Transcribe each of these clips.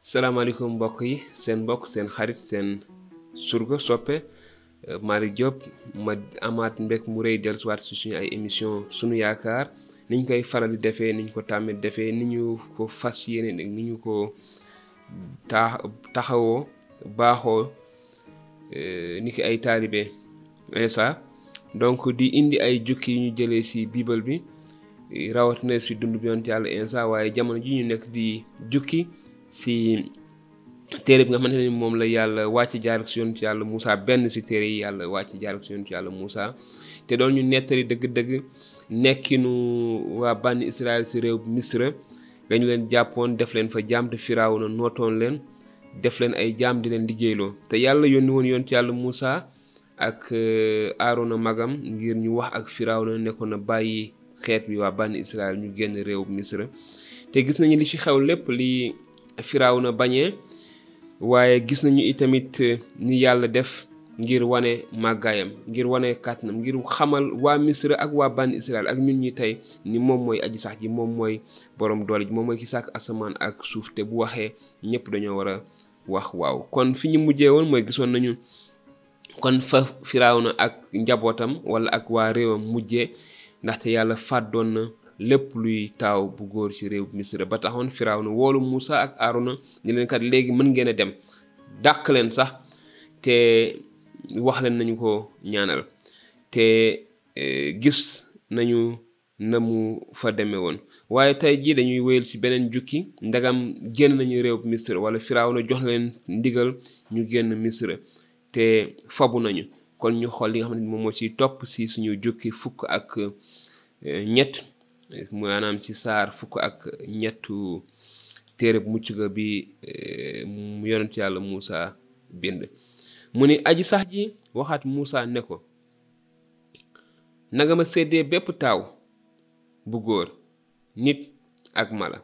salaamaaleykum mbokk yi seen mbokk seen xarit seen surga soppe euh, Malick Diop ma amaat mbég mu rëy dellusiwaat si suñu ay émission suñu yaakaar ni ñu koy faral di defee ni ñu ko tàmmee defee ni ñu ko fas yéene ni ñu ko taa taxawoo baaxoo euh, ni ki ay taalibe Insa donc di indi ay jukki yu ñu jëlee si biibal bi rawatina si dund bi yonent yàlla Insa waaye jamono ji ñu nekk di jukki si téere bi nga xamante ne moom la yàlla wàcc jaar ak si yonent yàlla Moussa benn si téere yi yàlla wàcc jaar ak si yonent yàlla Moussa te doon ñu nettali dëgg-dëgg nekkinu waa bànni Israël si réew Misra dañu leen jàppoon def leen fa jaam te Firawna nootoon leen def leen ay jaam di leen liggéeyloo te yàlla yónni woon yonent yàlla Moussa ak euh, Aarona magam ngir ñu wax ak Firawna ne ko na bàyyi xeet bi waa bànni Israël ñu génn réew Misra te gis nañu li ci xew lépp li Firawna bañee waaye gis nañu itamit euh, ni yàlla def ngir wane màggaayam ngir wane kàttanam ngir xamal waa Misra ak waa bànni Israël ak ñun ñi tey ni moom mooy aji sax ji moom mooy borom doole ji moom mooy ki sàkk asamaan ak suuf te bu waxee ñëpp dañoo war a wax waaw kon fi ñu mujjee woon mooy gisoon nañu kon fa na ak njabootam wala ak waa réewam mujjee ndaxte yàlla fàddoon na lépp luy taaw bu góor ci réew Misra ba taxoon Firawna woolu Muusa ak Aaruna ñu leen kat léegi mën ngeen a dem dàq leen sax te wax leen nañu ko ñaanal te eh, gis nañu na mu fa demee woon waaye tey jii dañuy wéyal ci beneen jukki ndegam génn nañu réew Misra wala Firawna jox leen ndigal ñu génn Misra te fabu nañu kon ñu xool li nga xam ne moom moo ci topp ci suñu jukki fukk ak eh, ñett maanaam ci saar fukk ak ñettu téere bu mucc ga bi eh, mu yonent yàlla Muusa bind mu ni aji sax ji waxaat Muusa ne ko nanga ma séddee bépp taaw bu góor nit ak mala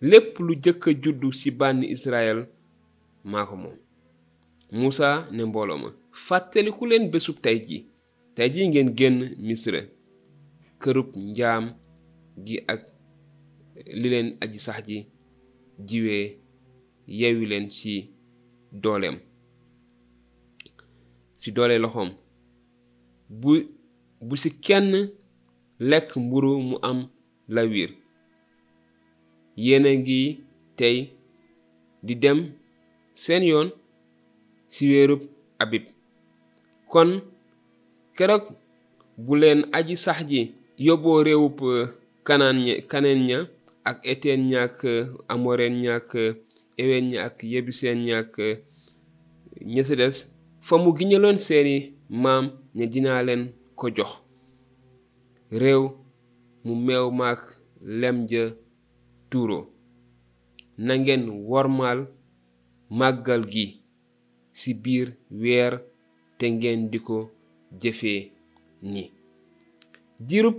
lépp lu jëkk a juddu ci bànni Israël maa ko moom Muusa ne mbooloo ma fàttaliku leen bésub tey ji tey ji ngeen génn Misra kërub njaam gi ak li leen aji sax ji jiwee yewi leen ci dooleem ci doole loxoom bu bu ci kenn lekk mburu mu am lawiir yéena ngi tey di dem seen yoon ci wéerub abib kon keroog bu leen aji sax ji yóbboo réewub kanaan ña kaneen ña ak eteen ña ak amoreen ña ak eween ña ak yebuseen ña ak ña si des fa mu giñaloon seeni maam ña dinaa leen ko jox réew mu meew maak lem ja tuuro na ngeen wormaal màggal gi ci biir weer te ngeen di ko jëfee ni diirub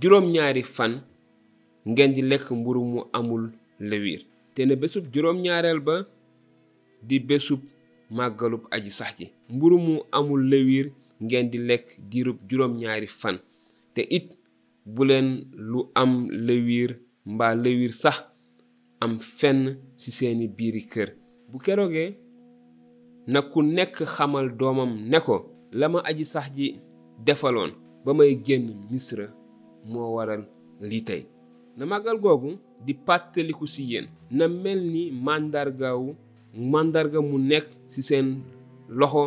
juróom ñaari fan ngeen di lekk mburu mu amul lawiir te ne bésub juróom ñaareel ba di bésub màggalub aji sax ji mburu mu amul lawiir ngeen di lekk diirub juróom ñaari fan te it bu leen lu am lëwiir mbaa lëwiir sax am fenn ci seeni biiri kër bu keroogee na ku nekk xamal doomam ne ko la ma aji sax ji defaloon ba may génn misra moo waral lii tey na màggal googu di pàttaliku ci yéen na mel ni màndargawu màndarga mu nekk ci seen loxo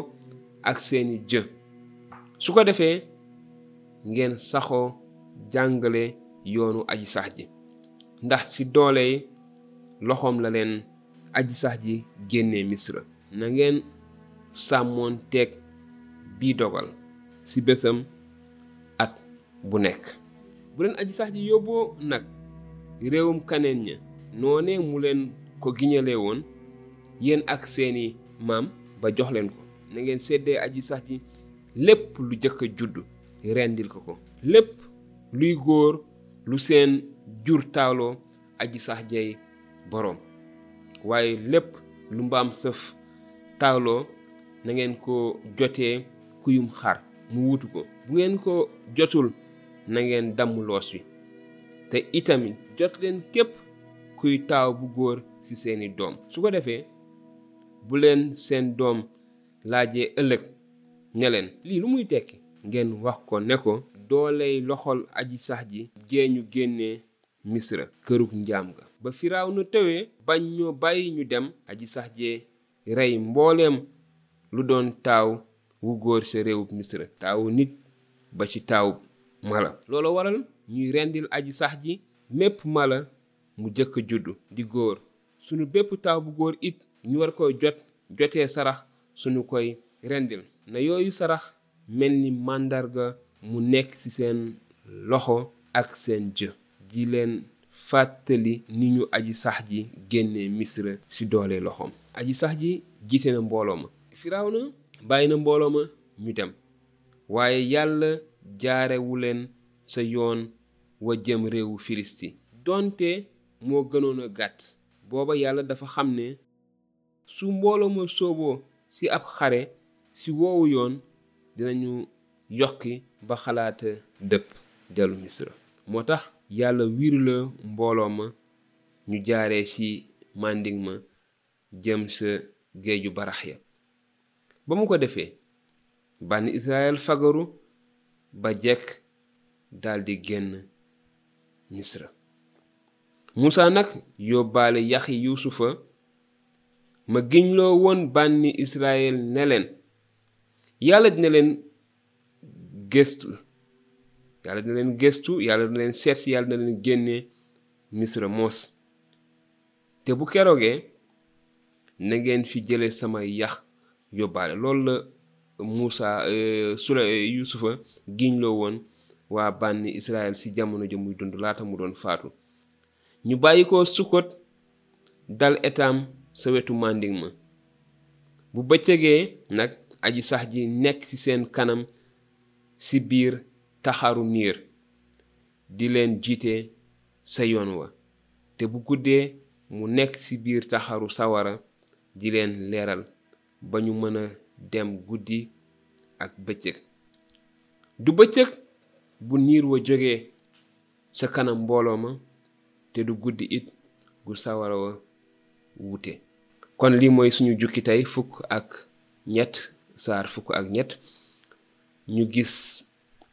ak seeni jë su ko defee ngeen saxoo jàngale yoonu aji sax ji ndax ci doole yi loxoom la leen aji sax ji génnee misra na ngeen sàmmoon teeg bii dogal ci bésam at bu nekk bu leen aji sax ji yóbboo nag réewum kaneen ña noonee mu leen ko giñalee woon yéen ak seeni maam ba jox leen ko na ngeen seddee aji sax ji lépp lu jëkk a judd rendil ko ko lépp luy góor lu seen jur taaloo aji sax jey boroom waaye lépp lu mbaam sëf taaloo na ngeen ko jotee kuyum xar mu wutu ko bu ngeen ko jotul na ngeen damm loos wi te itamit jot leen képp kuy taaw bu góor ci seeni doom su ko defee bu leen seen doom laajee ëllëg ne leen lii lu muy tekki ngeen wax ko ne ko dooley loxol aji sax ji jee ñu génnee misra kërug njaam ga ba firaaw na tëwee bañ ñoo bàyyi ñu dem aji sax jee rey mbooleem lu doon taaw wu góor sa réewub misra taawu nit ba ci taawub mala loolu waral ñuy rendil aji sax ji mépp mala mu jëkk juddu di góor sunu bépp taaw bu góor it ñu war koy jot jotee sarax sunu koy rendil na yooyu sarax mel ni màndarga mu nekk ci seen loxo ak seen jë di leen fàttali ni ñu aji sax ji génnee misra ci doole loxoom aji sax ji jiite na mbooloo ma firawna bàyyi na mbooloo ma ñu dem waaye yàlla jaarewu leen sa yoon wa jëm réewu filisti donte moo gënoon a gàtt booba yàlla dafa xam ne su mbooloo ma sooboo ci ab xare ci woowu yoon dinañu yokki ba xalaat dëpp dellu misra moo tax yàlla wiirula mbooloo ma ñu jaaree ci màndiŋ ma jëm sa géeju barax ya ba mu ko defee bànni Israël fagaru ba jekk daldi génn misra Musaa nag yóbbaale yaxi Yuusufa ma giñloo woon bànni Israël ne leen yàlla dina leen gëstu yàlla dina leen gëstu yàlla dina leen seet si yàlla dina leen génnee misra moos te bu keroogee na ngeen fi jële sama yax yóbbaale loolu la Muusa euh, sula euh, Yuusufa giñloo woon waa bànni Israël ci jamono ja muy dund laata mu doon faatu ñu bàyyi ko Sukkot dal etaam sa wetu màndiŋ ma bu bëccëgee nag aji sax ji nekk ci seen kanam ci biir taxaru niir di leen jiite sa yoon wa te bu guddee mu nekk ci biir taxaru sawara di leen leeral ba ñu mën a dem guddi ak bëccëg du bëccëg bu niir wa jógee sa kanam mbooloo ma te du guddi it gu sawara wa wuute kon lii mooy suñu jukki tey fukk ak ñett saar fukk ak ñett ñu gis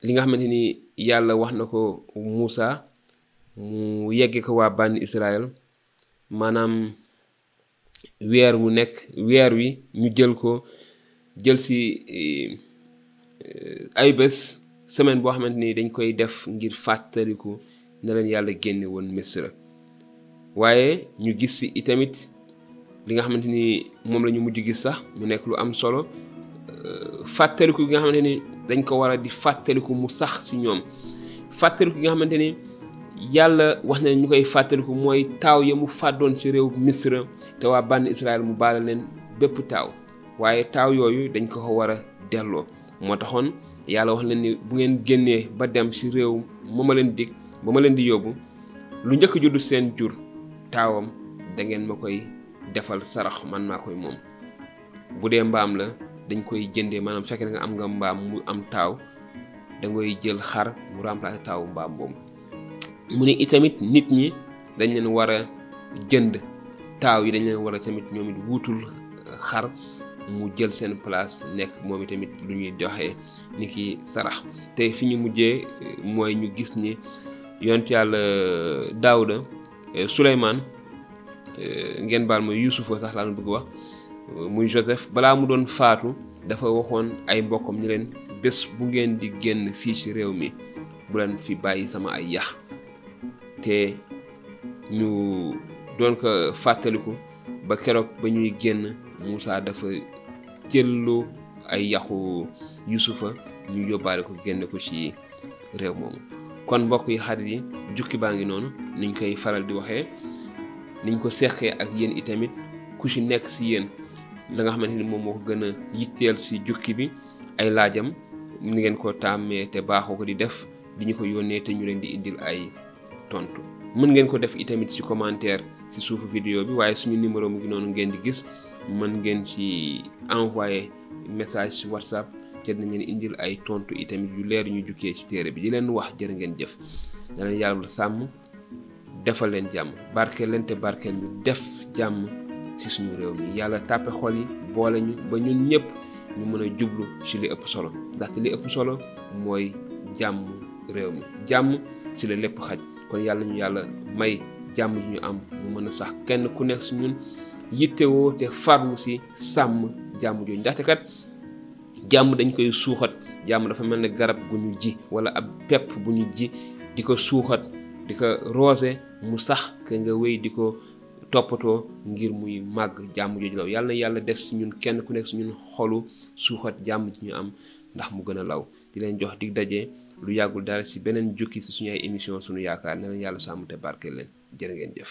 li nga xamante ni yàlla wax na ko Muusa mu yegge ko waa bànni Israël maanaam weer wu nekk weer wi ñu jël ko jël si eh, ay bés semaine boo xamante ni dañ koy def ngir fàttaliku na leen yàlla génne woon misra waaye ñu gis si itamit li nga xamante ni moom la ñu mujj gis sax mu nekk lu am solo euh, fàttaliku gi nga xamante ni dañ ko war a di fàttaliku mu sax si ñoom fàttaliku gi nga xamante ni yàlla wax na ñu koy fàttaliku mooy taaw ya mu fàddoon si réew misra te waa bànn Israël mu baala leen bépp taaw waaye taaw yooyu dañ ko ko war a delloo moo taxoon yàlla wax leen ni bu ngeen génnee ba dem si réew ma ma leen dig ba ma leen di yóbbu lu njëkk juddu seen jur taawam da ngeen ma koy defal sarax man maa koy moom bu dee mbaam la dañ koy jëndee maanaam fekkee nga am nga mbaam mu am taaw da ngay jël xar mu remplacer taawu mbaam boobu mu ne itamit nit ñi dañ leen war a jënd taaw yi dañ leen war a tamit ñoom it wuutul xar mu jël seen place nekk moom itamit lu ñuy joxe ni ki sarax te fi ñu mujjee mooy ñu gis ni yont yàlla Daawuda eh, Suleymaan eh, ngeen baal ma Yuusufa sax laa bëgg wax muy Joseph balaa mu doon faatu dafa waxoon ay mbokkam ni leen bés bu ngeen di génn fii ci réew mi bu leen fi bàyyi sama ay yax te ñu doon ko fàttaliku ba keroog ba ñuy génn Moussa dafa jëllu ay yaxu Yusufa ñu yóbbaale ko génne ko ci réew moomu kon mbokk yi xarit yi jukki baa ngi noonu niñ koy faral di waxee niñ ko seqee ak yéen itamit ku ci nekk ci yéen la nga xamante ni moom moo ko gën a yitteel ci jukki bi ay laajam ni ngeen ko tàmmee te baaxoo ko di def di ñu ko yónnee te ñu leen di indil ay tontu mën ngeen ko def itamit ci commentaire ci suufu vidéo bi waaye suñu numéro mu ngi noonu ngeen di gis mën ngeen ci envoyé message ci whatsapp te dinañ leen indil ay tontu itamit yu leer ñu jukkee ci téere bi di leen wax jërë ngeen jëf na leen yàlla sàmm defal leen jàmm barkeel leen te barkeel ñu def jàmm ci suñu réew mi yàlla tàppe xol yi boole ñu ba ñun ñëpp ñu mën a jublu ci li ëpp solo ndaxte li ëpp solo mooy jàmm réew mi jàmm ci la lépp xaj kon yàlla ñu yàlla may jàmm ju ñu am mu mën a sax kenn ku nekk ci ñun yittewoo te farlu ci sàmm jàmm jooju ndaxte kat jàmm dañ koy suuxat jàmm dafa mel ne garab gu ñu ji wala ab pepp bu ñu ji di ko suuxat di ko roose mu sax ke nga wéy di ko toppatoo ngir muy màgg jàmm jooju law yàlla na yàlla def si ñun kenn ku nekk si ñun xolu suuxat jàmm ji ñu am ndax mu gën a law di leen jox dig daje lu yàggul dara si beneen jukki si suñu ay émission suñu yaakaar ne leen yàlla sàmm te barkeel leen jërë ngeen jëf